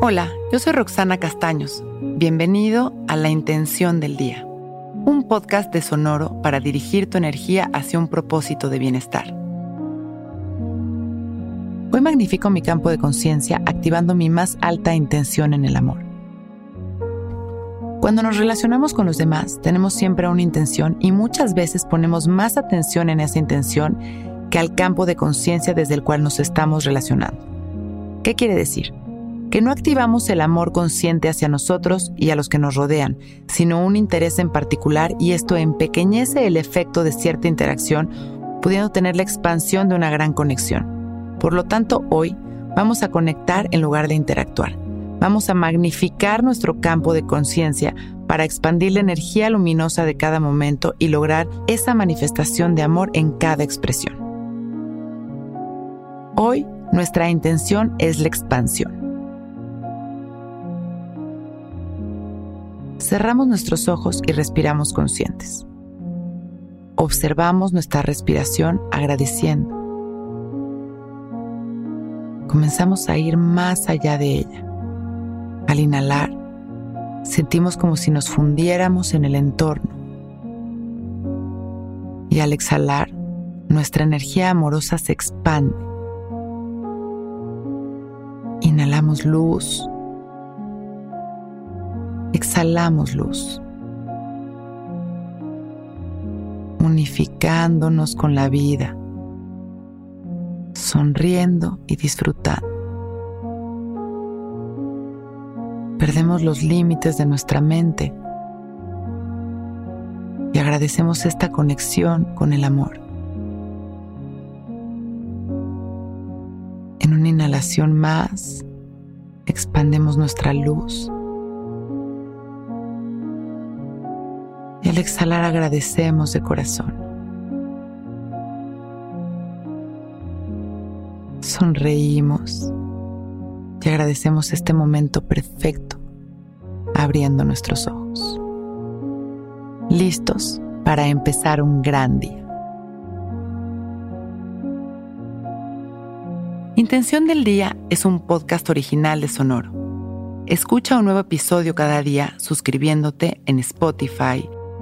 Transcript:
Hola, yo soy Roxana Castaños. Bienvenido a La Intención del Día, un podcast de Sonoro para dirigir tu energía hacia un propósito de bienestar. Hoy magnifico mi campo de conciencia activando mi más alta intención en el amor. Cuando nos relacionamos con los demás, tenemos siempre una intención y muchas veces ponemos más atención en esa intención que al campo de conciencia desde el cual nos estamos relacionando. ¿Qué quiere decir? Que no activamos el amor consciente hacia nosotros y a los que nos rodean, sino un interés en particular y esto empequeñece el efecto de cierta interacción, pudiendo tener la expansión de una gran conexión. Por lo tanto, hoy vamos a conectar en lugar de interactuar. Vamos a magnificar nuestro campo de conciencia para expandir la energía luminosa de cada momento y lograr esa manifestación de amor en cada expresión. Hoy nuestra intención es la expansión. Cerramos nuestros ojos y respiramos conscientes. Observamos nuestra respiración agradeciendo. Comenzamos a ir más allá de ella. Al inhalar, sentimos como si nos fundiéramos en el entorno. Y al exhalar, nuestra energía amorosa se expande Inhalamos luz. Exhalamos luz. Unificándonos con la vida. Sonriendo y disfrutando. Perdemos los límites de nuestra mente y agradecemos esta conexión con el amor. una inhalación más, expandemos nuestra luz. Al exhalar agradecemos de corazón. Sonreímos y agradecemos este momento perfecto, abriendo nuestros ojos. Listos para empezar un gran día. Intención del Día es un podcast original de Sonoro. Escucha un nuevo episodio cada día suscribiéndote en Spotify,